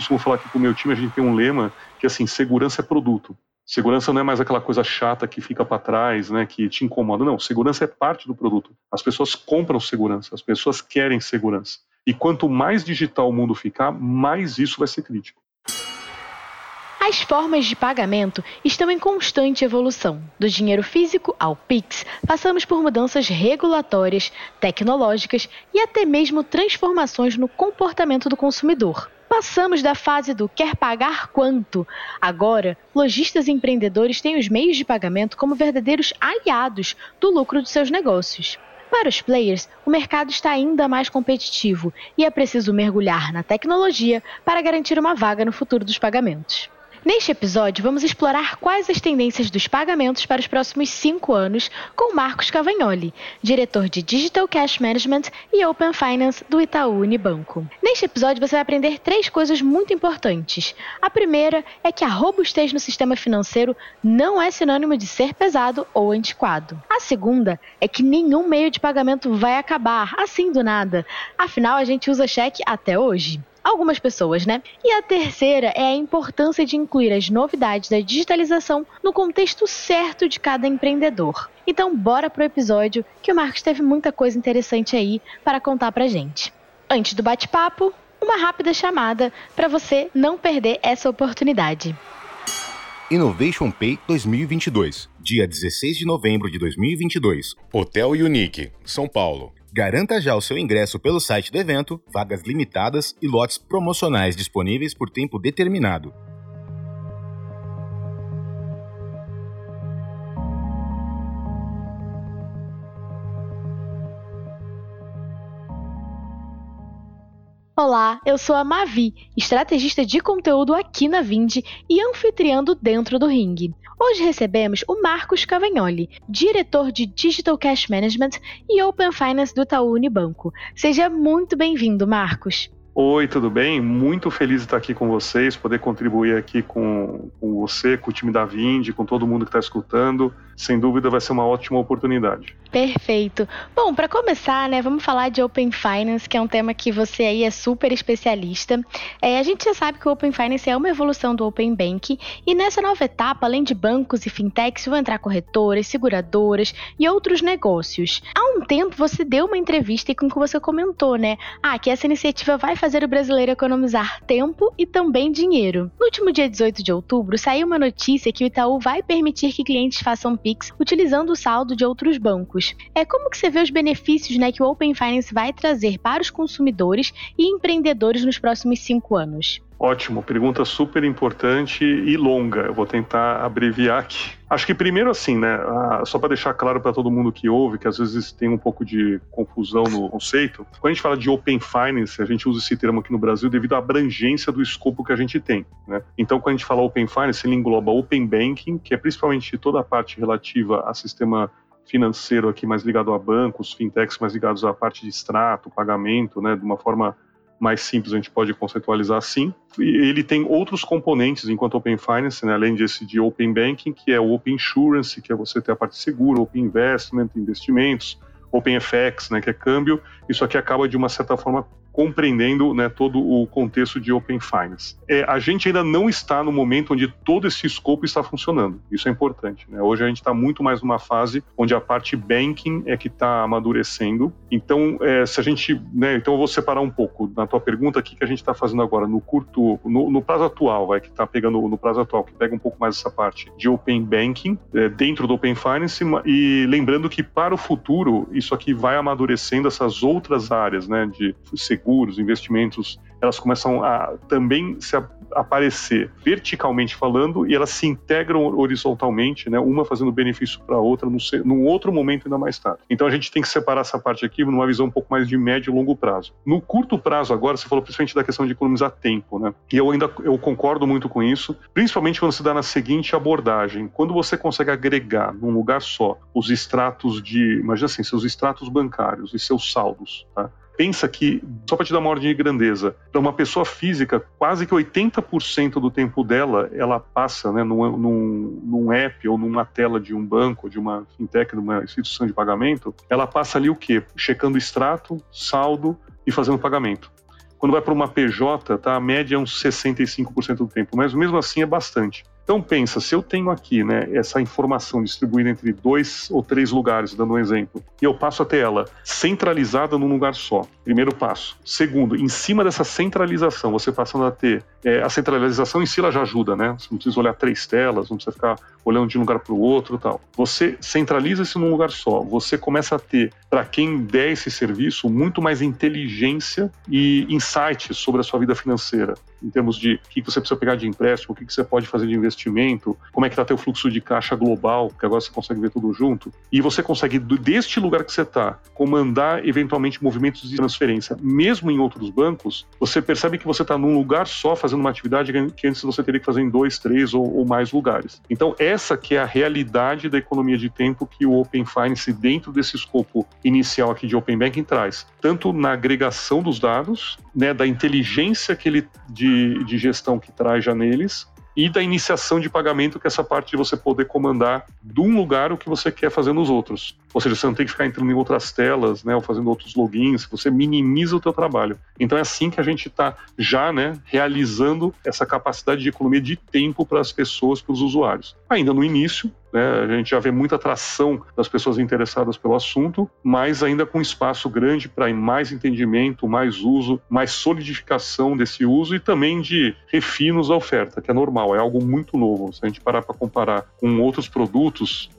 costumo falar que com o meu time a gente tem um lema que assim, segurança é produto. Segurança não é mais aquela coisa chata que fica para trás, né, que te incomoda. Não, segurança é parte do produto. As pessoas compram segurança, as pessoas querem segurança. E quanto mais digital o mundo ficar, mais isso vai ser crítico. As formas de pagamento estão em constante evolução. Do dinheiro físico ao Pix, passamos por mudanças regulatórias, tecnológicas e até mesmo transformações no comportamento do consumidor. Passamos da fase do quer pagar quanto. Agora, lojistas e empreendedores têm os meios de pagamento como verdadeiros aliados do lucro de seus negócios. Para os players, o mercado está ainda mais competitivo e é preciso mergulhar na tecnologia para garantir uma vaga no futuro dos pagamentos. Neste episódio, vamos explorar quais as tendências dos pagamentos para os próximos cinco anos com Marcos Cavagnoli, diretor de Digital Cash Management e Open Finance do Itaú Unibanco. Neste episódio, você vai aprender três coisas muito importantes. A primeira é que a robustez no sistema financeiro não é sinônimo de ser pesado ou antiquado. A segunda é que nenhum meio de pagamento vai acabar assim do nada. Afinal, a gente usa cheque até hoje algumas pessoas, né? E a terceira é a importância de incluir as novidades da digitalização no contexto certo de cada empreendedor. Então, bora pro episódio que o Marcos teve muita coisa interessante aí para contar pra gente. Antes do bate-papo, uma rápida chamada para você não perder essa oportunidade. Innovation Pay 2022, dia 16 de novembro de 2022. Hotel Unique, São Paulo. Garanta já o seu ingresso pelo site do evento, vagas limitadas e lotes promocionais disponíveis por tempo determinado. Olá, eu sou a Mavi, estrategista de conteúdo aqui na Vindi e anfitriando dentro do ringue. Hoje recebemos o Marcos Cavagnoli, diretor de Digital Cash Management e Open Finance do Itaú Unibanco. Seja muito bem-vindo, Marcos. Oi, tudo bem? Muito feliz de estar aqui com vocês, poder contribuir aqui com, com você, com o time da Vindi, com todo mundo que está escutando. Sem dúvida vai ser uma ótima oportunidade. Perfeito. Bom, para começar, né, vamos falar de Open Finance, que é um tema que você aí é super especialista. É, a gente já sabe que o Open Finance é uma evolução do Open Bank e nessa nova etapa, além de bancos e fintechs, vão entrar corretoras, seguradoras e outros negócios. Há um tempo você deu uma entrevista com que você comentou, né, ah, que essa iniciativa vai fazer o brasileiro economizar tempo e também dinheiro. No último dia 18 de outubro, saiu uma notícia que o Itaú vai permitir que clientes façam Pix utilizando o saldo de outros bancos. É como que você vê os benefícios né, que o Open Finance vai trazer para os consumidores e empreendedores nos próximos cinco anos? Ótimo, pergunta super importante e longa. Eu vou tentar abreviar aqui. Acho que primeiro assim, né, só para deixar claro para todo mundo que ouve, que às vezes tem um pouco de confusão no conceito, quando a gente fala de Open Finance, a gente usa esse termo aqui no Brasil devido à abrangência do escopo que a gente tem. Né? Então, quando a gente fala Open Finance, ele engloba Open Banking, que é principalmente toda a parte relativa a sistema financeiro aqui mais ligado a bancos, fintechs mais ligados à parte de extrato, pagamento, né, de uma forma mais simples a gente pode conceitualizar assim. E ele tem outros componentes enquanto Open Finance, né, além desse de Open Banking, que é o Open Insurance, que é você ter a parte segura, Open Investment, investimentos, OpenFX, né, que é câmbio. Isso aqui acaba de uma certa forma compreendendo né, todo o contexto de Open Finance. É, a gente ainda não está no momento onde todo esse escopo está funcionando. Isso é importante. Né? Hoje a gente está muito mais numa fase onde a parte banking é que está amadurecendo. Então, é, se a gente, né, então eu vou separar um pouco na tua pergunta o que a gente está fazendo agora no curto, no, no prazo atual, vai que está pegando no prazo atual, que pega um pouco mais essa parte de Open Banking é, dentro do Open Finance e lembrando que para o futuro isso aqui vai amadurecendo essas outras áreas, né, de seguros, investimentos, elas começam a também se aparecer verticalmente falando e elas se integram horizontalmente, né, uma fazendo benefício para a outra num, num outro momento ainda mais tarde. Então a gente tem que separar essa parte aqui numa visão um pouco mais de médio e longo prazo. No curto prazo agora, você falou principalmente da questão de economizar tempo, né? E eu ainda eu concordo muito com isso, principalmente quando se dá na seguinte abordagem, quando você consegue agregar num lugar só os extratos de, imagina assim, seus extratos bancários e seus saldos, tá? Pensa que, só para te dar uma ordem de grandeza, para uma pessoa física, quase que 80% do tempo dela ela passa né, num, num, num, app ou numa tela de um banco, de uma fintech, de uma instituição de pagamento, ela passa ali o quê? Checando extrato, saldo e fazendo pagamento. Quando vai para uma PJ, tá, a média é uns 65% do tempo, mas mesmo assim é bastante. Então pensa, se eu tenho aqui né, essa informação distribuída entre dois ou três lugares, dando um exemplo, e eu passo a ter ela centralizada num lugar só, primeiro passo. Segundo, em cima dessa centralização, você passando a ter é, a centralização em si ela já ajuda, né? Você não precisa olhar três telas, não precisa ficar olhando de um lugar para o outro, tal. Você centraliza isso num lugar só. Você começa a ter para quem der esse serviço muito mais inteligência e insights sobre a sua vida financeira em termos de o que você precisa pegar de empréstimo, o que você pode fazer de investimento, como é que está teu fluxo de caixa global, que agora você consegue ver tudo junto. E você consegue, deste lugar que você está, comandar eventualmente movimentos de transferência, mesmo em outros bancos, você percebe que você está num lugar só fazendo uma atividade que antes você teria que fazer em dois, três ou, ou mais lugares. Então, essa que é a realidade da economia de tempo que o Open Finance, dentro desse escopo inicial aqui de Open Banking, traz. Tanto na agregação dos dados, né, da inteligência que ele de de, gestão que traz já neles, e da iniciação de pagamento, que é essa parte de você poder comandar de um lugar o que você quer fazer nos outros. Ou seja, você não tem que ficar entrando em outras telas, né, ou fazendo outros logins, você minimiza o teu trabalho. Então é assim que a gente está já, né, realizando essa capacidade de economia de tempo para as pessoas, para os usuários. Ainda no início, né, a gente já vê muita atração das pessoas interessadas pelo assunto, mas ainda com espaço grande para mais entendimento, mais uso, mais solidificação desse uso e também de refinos da oferta, que é normal, é algo muito novo. Se a gente parar para comparar com outros produtos,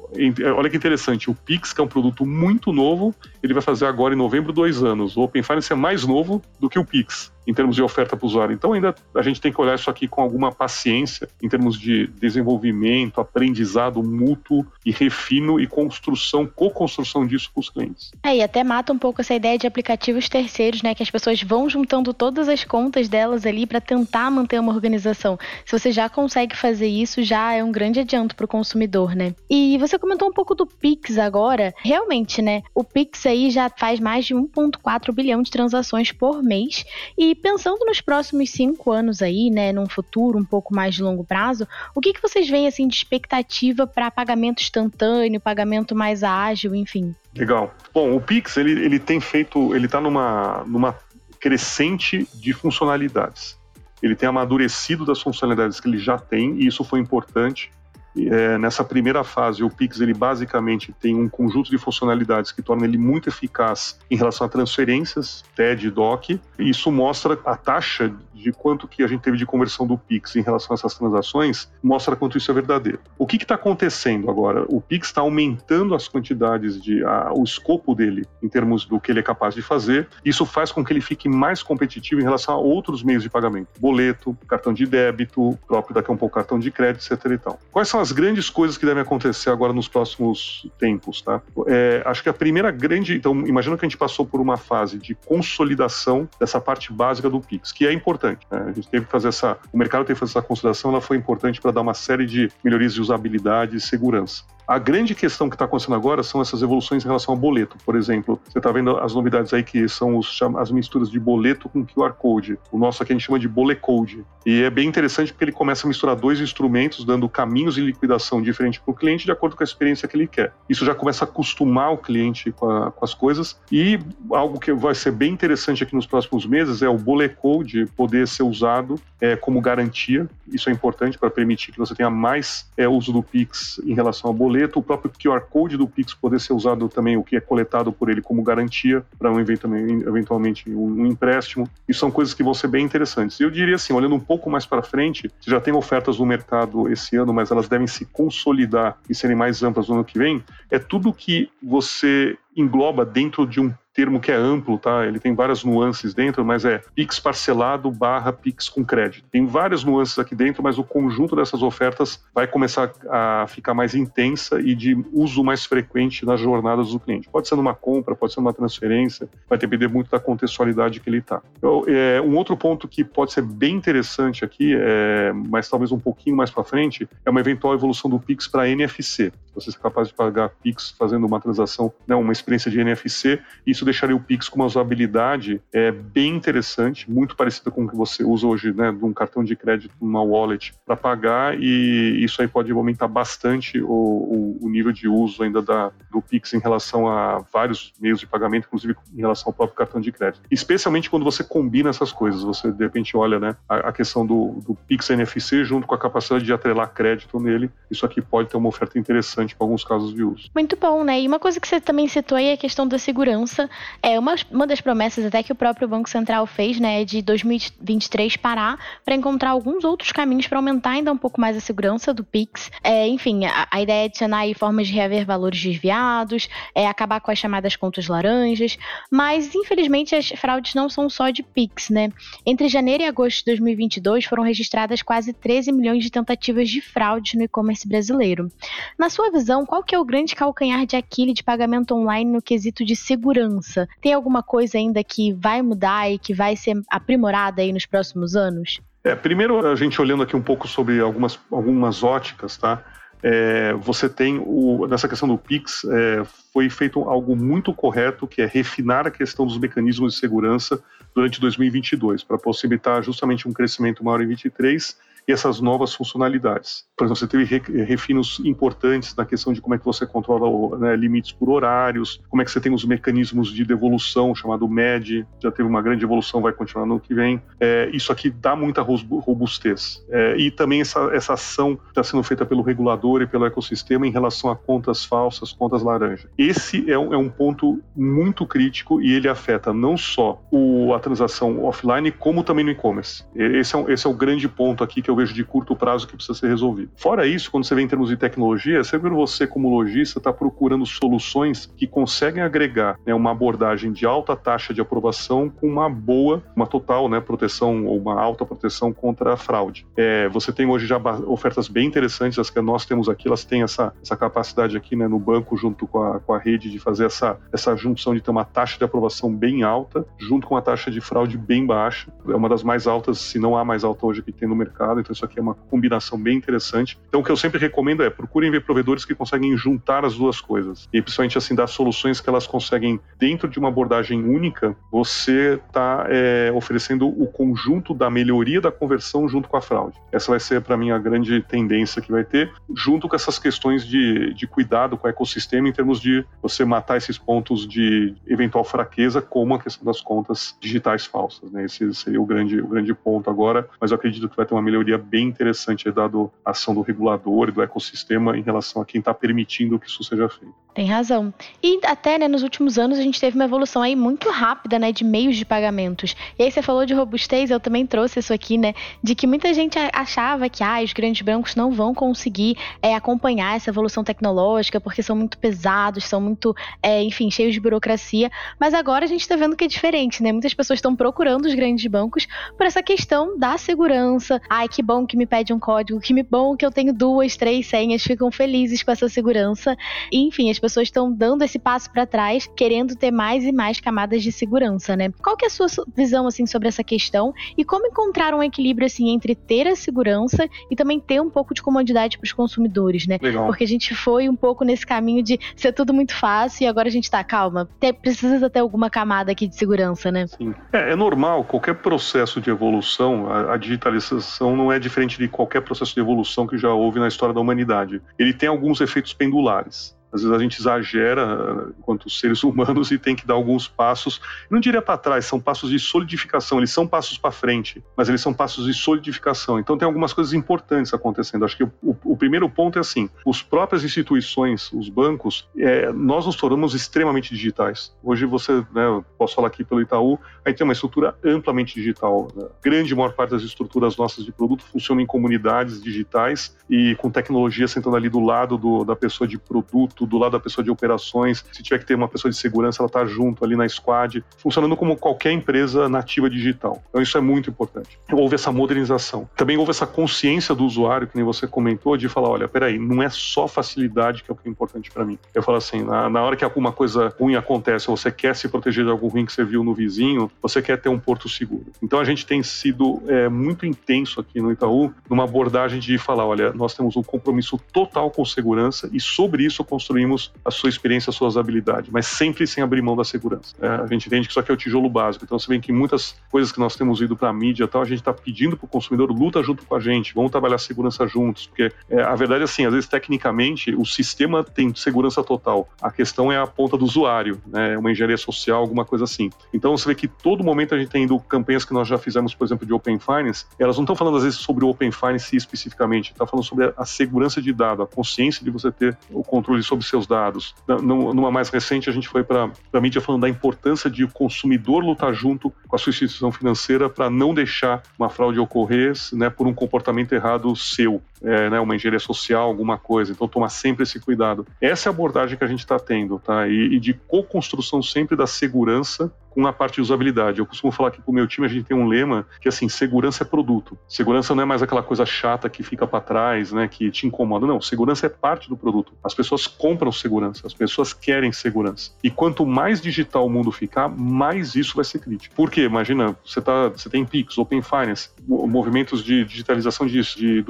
olha que interessante, o Pix, que é um produto muito novo, ele vai fazer agora em novembro dois anos. O Open Finance é mais novo do que o Pix em termos de oferta para o usuário. Então ainda a gente tem que olhar isso aqui com alguma paciência em termos de desenvolvimento, aprendizado mútuo e refino e construção, co-construção disso com os clientes. É, e até mata um pouco essa ideia de aplicativos terceiros, né, que as pessoas vão juntando todas as contas delas ali para tentar manter uma organização. Se você já consegue fazer isso, já é um grande adianto para o consumidor, né? E você comentou um pouco do Pix agora. Realmente, né? O Pix aí já faz mais de 1,4 bilhão de transações por mês e e pensando nos próximos cinco anos aí, né, num futuro um pouco mais de longo prazo, o que, que vocês veem assim de expectativa para pagamento instantâneo, pagamento mais ágil, enfim? Legal. Bom, o Pix ele, ele tem feito, ele está numa, numa crescente de funcionalidades. Ele tem amadurecido das funcionalidades que ele já tem e isso foi importante é, nessa primeira fase, o Pix ele basicamente tem um conjunto de funcionalidades que torna ele muito eficaz em relação a transferências, TED e DOC. E isso mostra a taxa de quanto que a gente teve de conversão do Pix em relação a essas transações, mostra quanto isso é verdadeiro. O que está acontecendo agora? O Pix está aumentando as quantidades de a, o escopo dele em termos do que ele é capaz de fazer. Isso faz com que ele fique mais competitivo em relação a outros meios de pagamento, boleto, cartão de débito, próprio daqui a um pouco cartão de crédito, etc. E tal. Quais são as grandes coisas que devem acontecer agora nos próximos tempos, tá? É, acho que a primeira grande, então, imagina que a gente passou por uma fase de consolidação dessa parte básica do Pix, que é importante. Né? A gente teve que fazer essa, o mercado teve que fazer essa consolidação, ela foi importante para dar uma série de melhorias de usabilidade e segurança. A grande questão que está acontecendo agora são essas evoluções em relação ao boleto. Por exemplo, você está vendo as novidades aí que são os, as misturas de boleto com QR Code. O nosso aqui a gente chama de Bolecode. E é bem interessante porque ele começa a misturar dois instrumentos, dando caminhos de liquidação diferentes para o cliente de acordo com a experiência que ele quer. Isso já começa a acostumar o cliente com, a, com as coisas. E algo que vai ser bem interessante aqui nos próximos meses é o Bolecode poder ser usado é, como garantia. Isso é importante para permitir que você tenha mais é, uso do Pix em relação ao boleto o próprio QR Code do Pix poder ser usado também, o que é coletado por ele como garantia para um eventualmente um, empréstimo. E são coisas que vão ser bem interessantes. Eu diria assim, olhando um pouco mais para frente, já tem ofertas no mercado esse ano, mas elas devem se consolidar e serem mais amplas no ano que vem. É tudo que você engloba dentro de um termo que é amplo, tá? Ele tem várias nuances dentro, mas é Pix parcelado barra Pix com crédito. Tem várias nuances aqui dentro, mas o conjunto dessas ofertas vai começar a ficar mais intensa e de uso mais frequente nas jornadas do cliente. Pode ser numa compra, pode ser numa transferência, vai depender muito da contextualidade que ele está. É, um outro ponto que pode ser bem interessante aqui, é, mas talvez um pouquinho mais para frente, é uma eventual evolução do Pix para NFC. Você ser capaz de pagar Pix fazendo uma transação, né, uma experiência de NFC, isso isso deixaria o Pix com uma usabilidade é, bem interessante, muito parecida com o que você usa hoje, né, de um cartão de crédito, uma wallet, para pagar, e isso aí pode aumentar bastante o, o, o nível de uso ainda da, do Pix em relação a vários meios de pagamento, inclusive em relação ao próprio cartão de crédito. Especialmente quando você combina essas coisas, você de repente olha né, a, a questão do, do Pix NFC junto com a capacidade de atrelar crédito nele, isso aqui pode ter uma oferta interessante para alguns casos de uso. Muito bom, né? E uma coisa que você também citou aí é a questão da segurança. É uma, uma das promessas até que o próprio Banco Central fez, né, de 2023 parar para encontrar alguns outros caminhos para aumentar ainda um pouco mais a segurança do Pix. É, enfim, a, a, ideia é adicionar aí formas de reaver valores desviados, é acabar com as chamadas contas laranjas, mas infelizmente as fraudes não são só de Pix, né? Entre janeiro e agosto de 2022 foram registradas quase 13 milhões de tentativas de fraude no e-commerce brasileiro. Na sua visão, qual que é o grande calcanhar de Aquiles de pagamento online no quesito de segurança? Tem alguma coisa ainda que vai mudar e que vai ser aprimorada aí nos próximos anos? É, primeiro a gente olhando aqui um pouco sobre algumas, algumas óticas, tá? É, você tem o, nessa questão do Pix é, foi feito algo muito correto que é refinar a questão dos mecanismos de segurança durante 2022 para possibilitar justamente um crescimento maior em 23 e essas novas funcionalidades. Por exemplo, você teve refinos importantes na questão de como é que você controla né, limites por horários, como é que você tem os mecanismos de devolução, chamado MED, já teve uma grande evolução, vai continuar no ano que vem. É, isso aqui dá muita robustez. É, e também essa, essa ação está sendo feita pelo regulador e pelo ecossistema em relação a contas falsas, contas laranja. Esse é um, é um ponto muito crítico e ele afeta não só o, a transação offline, como também no e-commerce. Esse, é, esse é o grande ponto aqui que eu vejo de curto prazo que precisa ser resolvido. Fora isso, quando você vem em termos de tecnologia, sempre você, como lojista, está procurando soluções que conseguem agregar né, uma abordagem de alta taxa de aprovação com uma boa, uma total né, proteção ou uma alta proteção contra a fraude. É, você tem hoje já ofertas bem interessantes, as que nós temos aqui, elas têm essa, essa capacidade aqui né, no banco, junto com a, com a rede, de fazer essa, essa junção de ter uma taxa de aprovação bem alta, junto com uma taxa de fraude bem baixa. É uma das mais altas, se não a mais alta hoje que tem no mercado então isso aqui é uma combinação bem interessante. Então o que eu sempre recomendo é procurem ver provedores que conseguem juntar as duas coisas e principalmente assim dar soluções que elas conseguem dentro de uma abordagem única. Você está é, oferecendo o conjunto da melhoria da conversão junto com a fraude. Essa vai ser para mim a grande tendência que vai ter, junto com essas questões de, de cuidado com o ecossistema em termos de você matar esses pontos de eventual fraqueza, como a questão das contas digitais falsas. Né? Esse seria o grande, o grande ponto agora, mas eu acredito que vai ter uma melhoria seria bem interessante, dado a ação do regulador e do ecossistema em relação a quem está permitindo que isso seja feito. Tem razão. E até, né, nos últimos anos a gente teve uma evolução aí muito rápida, né, de meios de pagamentos. E aí você falou de robustez, eu também trouxe isso aqui, né, de que muita gente achava que, ah, os grandes bancos não vão conseguir é, acompanhar essa evolução tecnológica porque são muito pesados, são muito, é, enfim, cheios de burocracia. Mas agora a gente está vendo que é diferente, né? Muitas pessoas estão procurando os grandes bancos por essa questão da segurança. Ai, que bom que me pede um código, que bom que eu tenho duas, três senhas, ficam felizes com essa segurança. E, enfim, as pessoas estão dando esse passo para trás, querendo ter mais e mais camadas de segurança, né? Qual que é a sua visão assim sobre essa questão e como encontrar um equilíbrio assim entre ter a segurança e também ter um pouco de comodidade para os consumidores, né? Legal. Porque a gente foi um pouco nesse caminho de ser tudo muito fácil e agora a gente tá calma. precisa ter alguma camada aqui de segurança, né? Sim. É, é normal, qualquer processo de evolução, a, a digitalização não é diferente de qualquer processo de evolução que já houve na história da humanidade. Ele tem alguns efeitos pendulares às vezes a gente exagera enquanto seres humanos e tem que dar alguns passos, não diria para trás, são passos de solidificação, eles são passos para frente, mas eles são passos de solidificação. Então tem algumas coisas importantes acontecendo. Acho que o, o, o primeiro ponto é assim: os próprias instituições, os bancos, é, nós nos tornamos extremamente digitais. Hoje você, né, posso falar aqui pelo Itaú, a gente tem uma estrutura amplamente digital. Né? Grande maior parte das estruturas nossas de produto funcionam em comunidades digitais e com tecnologia sentando ali do lado do, da pessoa de produto do lado da pessoa de operações. Se tiver que ter uma pessoa de segurança, ela está junto ali na squad, funcionando como qualquer empresa nativa digital. Então isso é muito importante. Houve essa modernização. Também houve essa consciência do usuário, que nem você comentou, de falar, olha, peraí, não é só facilidade que é o que é importante para mim. Eu falo assim, na, na hora que alguma coisa ruim acontece, você quer se proteger de algo ruim que você viu no vizinho, você quer ter um porto seguro. Então a gente tem sido é, muito intenso aqui no Itaú numa abordagem de falar, olha, nós temos um compromisso total com segurança e sobre isso construir construímos a sua experiência, as suas habilidades, mas sempre sem abrir mão da segurança. É, a gente entende que isso aqui é o tijolo básico. Então, você vê que muitas coisas que nós temos ido para a mídia tal, a gente está pedindo para o consumidor luta junto com a gente, vamos trabalhar segurança juntos, porque é, a verdade é assim, às vezes tecnicamente o sistema tem segurança total. A questão é a ponta do usuário, né? Uma engenharia social, alguma coisa assim. Então, você vê que todo momento a gente tem indo campanhas que nós já fizemos, por exemplo, de Open Finance, elas não estão falando às vezes sobre o Open Finance especificamente, está falando sobre a segurança de dado, a consciência de você ter o controle sobre seus dados. Numa mais recente, a gente foi para a mídia falando da importância de o consumidor lutar junto com a sua instituição financeira para não deixar uma fraude ocorrer né, por um comportamento errado seu, é, né, uma engenharia social, alguma coisa. Então, tomar sempre esse cuidado. Essa é a abordagem que a gente está tendo, tá? E, e de co-construção sempre da segurança com a parte de usabilidade. Eu costumo falar que para o meu time a gente tem um lema que assim, segurança é produto. Segurança não é mais aquela coisa chata que fica para trás, né, que te incomoda. Não, segurança é parte do produto. As pessoas compram segurança, as pessoas querem segurança. E quanto mais digital o mundo ficar, mais isso vai ser crítico. Por quê? Imagina, você tá, você tem Pix, Open Finance, movimentos de digitalização disso, de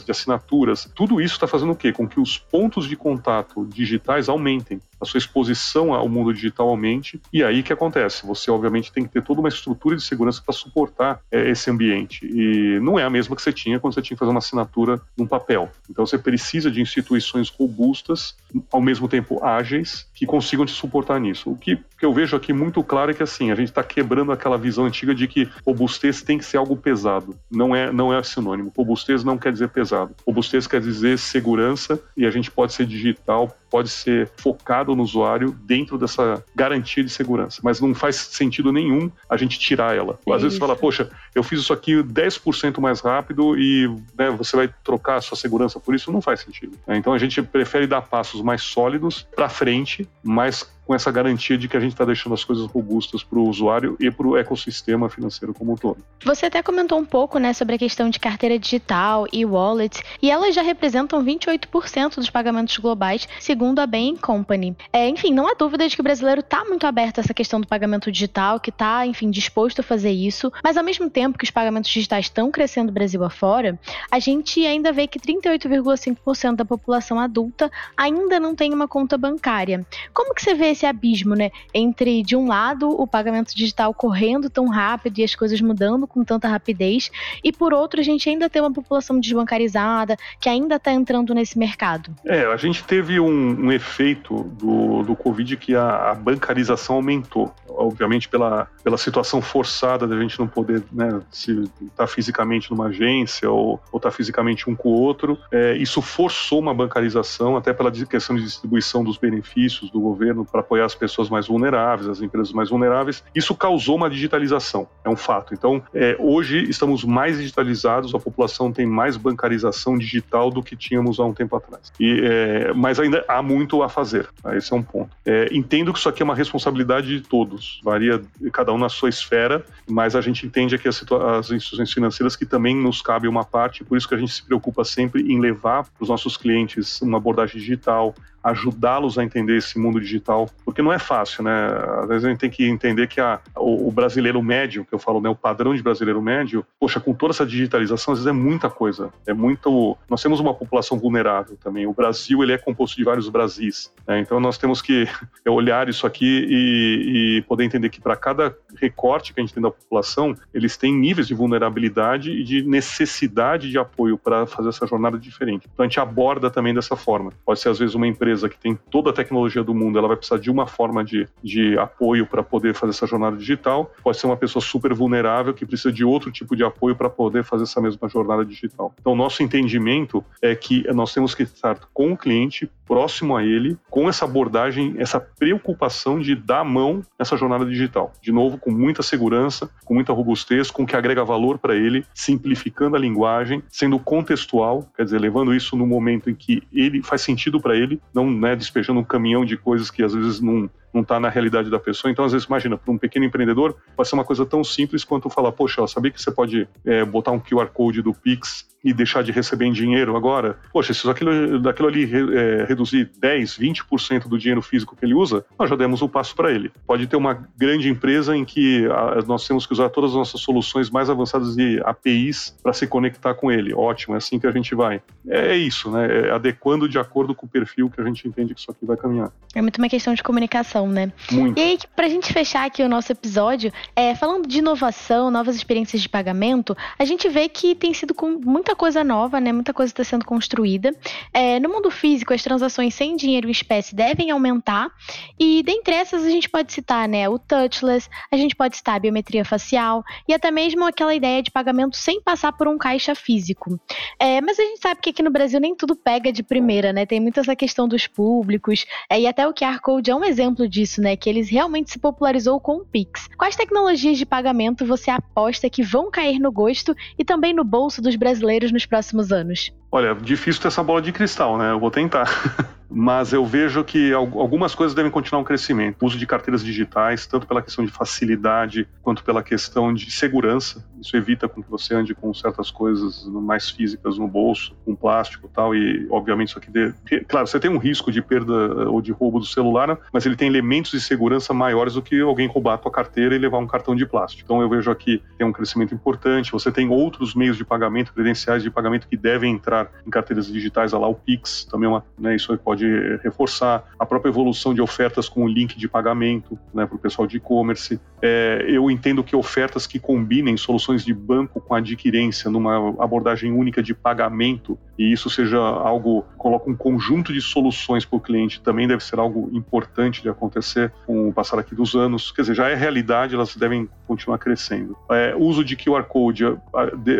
de assinaturas. Tudo isso está fazendo o quê? Com que os pontos de contato digitais aumentem a sua exposição ao mundo digital aumente. E aí que acontece? Você, obviamente, tem que ter toda uma estrutura de segurança para suportar é, esse ambiente. E não é a mesma que você tinha quando você tinha que fazer uma assinatura num papel. Então, você precisa de instituições robustas, ao mesmo tempo ágeis, que consigam te suportar nisso. O que, que eu vejo aqui muito claro é que, assim, a gente está quebrando aquela visão antiga de que robustez tem que ser algo pesado. Não é, não é sinônimo. Robustez não quer dizer pesado. Robustez quer dizer segurança e a gente pode ser digital, pode ser focado no usuário dentro dessa garantia de segurança. Mas não faz sentido nenhum a gente tirar ela. Às é vezes você fala, poxa, eu fiz isso aqui 10% mais rápido e né, você vai trocar a sua segurança por isso. Não faz sentido. Então a gente prefere dar passos mais sólidos para frente, mais com essa garantia de que a gente está deixando as coisas robustas para o usuário e para o ecossistema financeiro como um todo. Você até comentou um pouco né, sobre a questão de carteira digital e wallets, e elas já representam 28% dos pagamentos globais, segundo a Bain Company. É, enfim, não há dúvida de que o brasileiro está muito aberto a essa questão do pagamento digital, que está, enfim, disposto a fazer isso, mas ao mesmo tempo que os pagamentos digitais estão crescendo Brasil afora, a gente ainda vê que 38,5% da população adulta ainda não tem uma conta bancária. Como que você vê esse abismo, né? Entre, de um lado, o pagamento digital correndo tão rápido e as coisas mudando com tanta rapidez, e por outro, a gente ainda tem uma população desbancarizada que ainda está entrando nesse mercado. É, a gente teve um, um efeito do, do Covid que a, a, bancarização aumentou. Obviamente, pela, pela situação forçada da gente não poder né, se estar tá fisicamente numa agência ou estar tá fisicamente um com o outro, é, isso forçou uma bancarização, até pela questão de distribuição dos benefícios do governo para apoiar as pessoas mais vulneráveis, as empresas mais vulneráveis. Isso causou uma digitalização, é um fato. Então, é, hoje estamos mais digitalizados, a população tem mais bancarização digital do que tínhamos há um tempo atrás. E, é, mas ainda há muito a fazer, tá? esse é um ponto. É, entendo que isso aqui é uma responsabilidade de todos, varia cada um na sua esfera, mas a gente entende aqui as, as instituições financeiras que também nos cabe uma parte, por isso que a gente se preocupa sempre em levar para os nossos clientes uma abordagem digital, ajudá-los a entender esse mundo digital, porque não é fácil, né? Às vezes a gente tem que entender que a, o, o, brasileiro médio, que eu falo, né, o padrão de brasileiro médio, poxa, com toda essa digitalização, às vezes é muita coisa, é muito... Nós temos uma população vulnerável também, o Brasil, ele é composto de vários Brasis, né? então nós temos que olhar isso aqui e, e poder entender que para cada recorte que a gente tem da população, eles têm níveis de vulnerabilidade e de necessidade de apoio para fazer essa jornada diferente. Então a gente aborda também dessa forma. Pode ser às vezes uma empresa empresa que tem toda a tecnologia do mundo, ela vai precisar de uma forma de, de apoio para poder fazer essa jornada digital. Pode ser uma pessoa super vulnerável que precisa de outro tipo de apoio para poder fazer essa mesma jornada digital. Então, nosso entendimento é que nós temos que estar com o cliente, próximo a ele, com essa abordagem, essa preocupação de dar mão nessa jornada digital. De novo, com muita segurança, com muita robustez, com que agrega valor para ele, simplificando a linguagem, sendo contextual, quer dizer, levando isso no momento em que ele faz sentido para ele, não né, despejando um caminhão de coisas que às vezes não, não está na realidade da pessoa. Então, às vezes, imagina, para um pequeno empreendedor, pode ser uma coisa tão simples quanto falar, poxa, sabia que você pode é, botar um QR Code do Pix e deixar de receber em dinheiro agora, poxa, se aquilo, daquilo ali é, reduzir 10, 20% do dinheiro físico que ele usa, nós já demos um passo para ele. Pode ter uma grande empresa em que a, nós temos que usar todas as nossas soluções mais avançadas de APIs para se conectar com ele. Ótimo, é assim que a gente vai. É, é isso, né? É adequando de acordo com o perfil que a gente entende que isso aqui vai caminhar. É muito uma questão de comunicação, né? Muito. E aí, para a gente fechar aqui o nosso episódio, é, falando de inovação, novas experiências de pagamento, a gente vê que tem sido com muita muita coisa nova, né? Muita coisa está sendo construída. É, no mundo físico, as transações sem dinheiro em espécie devem aumentar. E dentre essas a gente pode citar, né, o touchless, a gente pode citar a biometria facial e até mesmo aquela ideia de pagamento sem passar por um caixa físico. É, mas a gente sabe que aqui no Brasil nem tudo pega de primeira, né? Tem muito essa questão dos públicos. É, e até o QR Code é um exemplo disso, né? Que eles realmente se popularizou com o Pix. Quais tecnologias de pagamento você aposta que vão cair no gosto e também no bolso dos brasileiros? nos próximos anos? Olha, difícil ter essa bola de cristal, né? Eu vou tentar. Mas eu vejo que algumas coisas devem continuar um crescimento. O uso de carteiras digitais, tanto pela questão de facilidade quanto pela questão de segurança. Isso evita com que você ande com certas coisas mais físicas no bolso, com plástico e tal. E, obviamente, isso aqui. De... Claro, você tem um risco de perda ou de roubo do celular, mas ele tem elementos de segurança maiores do que alguém roubar a tua carteira e levar um cartão de plástico. Então, eu vejo aqui tem um crescimento importante. Você tem outros meios de pagamento, credenciais de pagamento que devem entrar em carteiras digitais, lá o Pix, também é uma, né, isso pode reforçar a própria evolução de ofertas com o link de pagamento né, para o pessoal de e-commerce. É, eu entendo que ofertas que combinem soluções de banco com adquirência numa abordagem única de pagamento e isso seja algo, coloca um conjunto de soluções para o cliente, também deve ser algo importante de acontecer com o passar aqui dos anos. Quer dizer, já é realidade, elas devem continuar crescendo. É, uso de QR Code,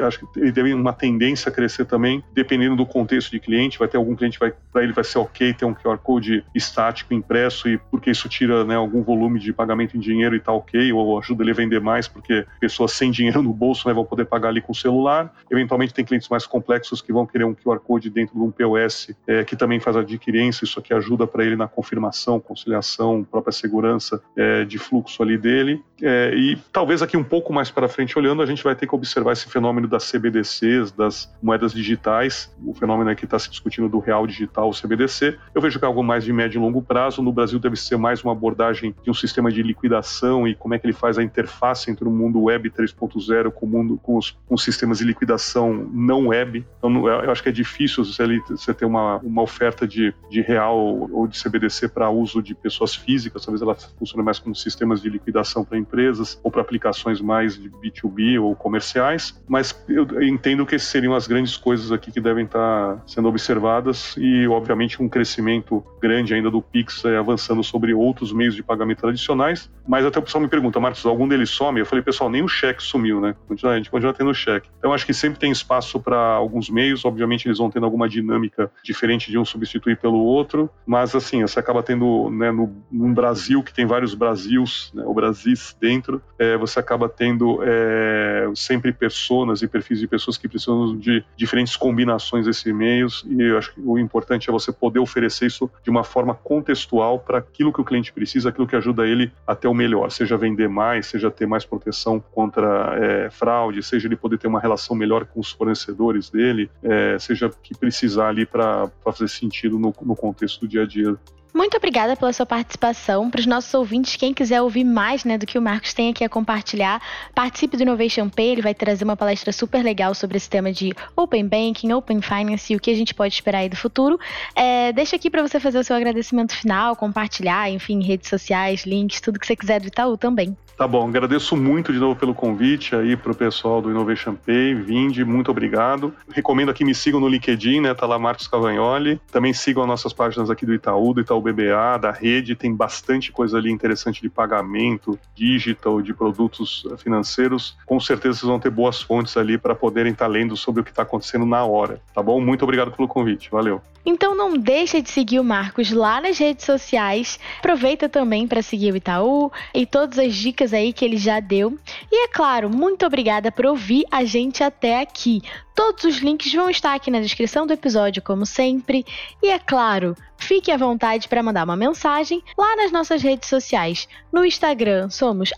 acho que ele deve uma tendência a crescer também, dependendo do contexto de cliente. Vai ter algum cliente que para ele vai ser ok ter um QR Code estático impresso e porque isso tira né, algum volume de pagamento em dinheiro e tá ok, ou ajuda ele a vender mais porque pessoas sem dinheiro no bolso né, vão poder pagar ali com o celular. Eventualmente tem clientes mais complexos que vão querer um QR Code dentro de um POS é, que também faz adquirência, isso aqui ajuda para ele na confirmação, conciliação, própria segurança é, de fluxo ali dele. É, e talvez aqui um pouco mais para frente olhando, a gente vai ter que observar esse fenômeno das CBDCs, das moedas digitais, o fenômeno que está se discutindo do real digital, o CBDC. Eu vejo que é algo mais de médio e longo prazo. No Brasil deve ser mais uma abordagem de um sistema de liquidação e como é que ele faz a interface entre o mundo web 3.0 com, o mundo, com os com sistemas de liquidação não web. Então, eu acho que é difícil você ter uma, uma oferta de, de real ou de CBDC para uso de pessoas físicas, talvez ela funcione mais como sistemas de liquidação para empresas ou para aplicações mais de B2B ou comerciais, mas eu entendo que seriam as grandes coisas aqui que devem estar sendo observadas e, obviamente, um crescimento grande ainda do Pix é, avançando sobre outros meios de pagamento tradicionais, mas até o pessoal me pergunta, Marcos, algum deles some? Eu falei, pessoal, nem o cheque sumiu, né? A gente continua tendo cheque. Então, acho que sempre tem espaço para alguns meios, obviamente eles vão tendo alguma dinâmica diferente de um substituir pelo outro, mas assim, você acaba tendo, né, no, num Brasil que tem vários Brasils, né, o Brasis dentro, é, você acaba tendo é, sempre personas e perfis de pessoas que precisam de diferentes combinações desses e-mails, e eu acho que o importante é você poder oferecer isso de uma forma contextual para aquilo que o cliente precisa, aquilo que ajuda ele a ter o melhor, seja vender mais, seja ter mais proteção contra é, fraude, seja ele poder ter uma relação melhor com os fornecedores dele, é, seja que precisar ali para fazer sentido no, no contexto do dia a dia muito obrigada pela sua participação. Para os nossos ouvintes, quem quiser ouvir mais né, do que o Marcos tem aqui a compartilhar, participe do Innovation Pay. Ele vai trazer uma palestra super legal sobre esse tema de Open Banking, Open Finance e o que a gente pode esperar aí do futuro. É, deixa aqui para você fazer o seu agradecimento final, compartilhar, enfim, redes sociais, links, tudo que você quiser do Itaú também. Tá bom, agradeço muito de novo pelo convite aí para o pessoal do Innovation Pay. Vinde, muito obrigado. Recomendo que me sigam no LinkedIn, né? Tá lá Marcos Cavagnoli. Também sigam as nossas páginas aqui do Itaú, do Itaú BBA, da rede. Tem bastante coisa ali interessante de pagamento, digital, de produtos financeiros. Com certeza vocês vão ter boas fontes ali para poderem estar tá lendo sobre o que está acontecendo na hora. Tá bom? Muito obrigado pelo convite. Valeu. Então não deixa de seguir o Marcos lá nas redes sociais. Aproveita também para seguir o Itaú e todas as dicas dicas aí que ele já deu. E é claro, muito obrigada por ouvir a gente até aqui. Todos os links vão estar aqui na descrição do episódio, como sempre. E é claro, fique à vontade para mandar uma mensagem lá nas nossas redes sociais. No Instagram somos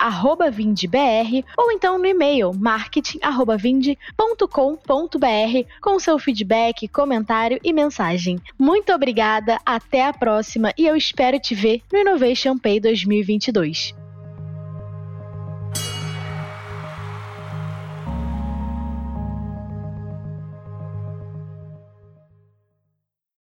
vindbr ou então no e-mail marketing@vind.com.br com seu feedback, comentário e mensagem. Muito obrigada, até a próxima e eu espero te ver no Innovation Pay 2022.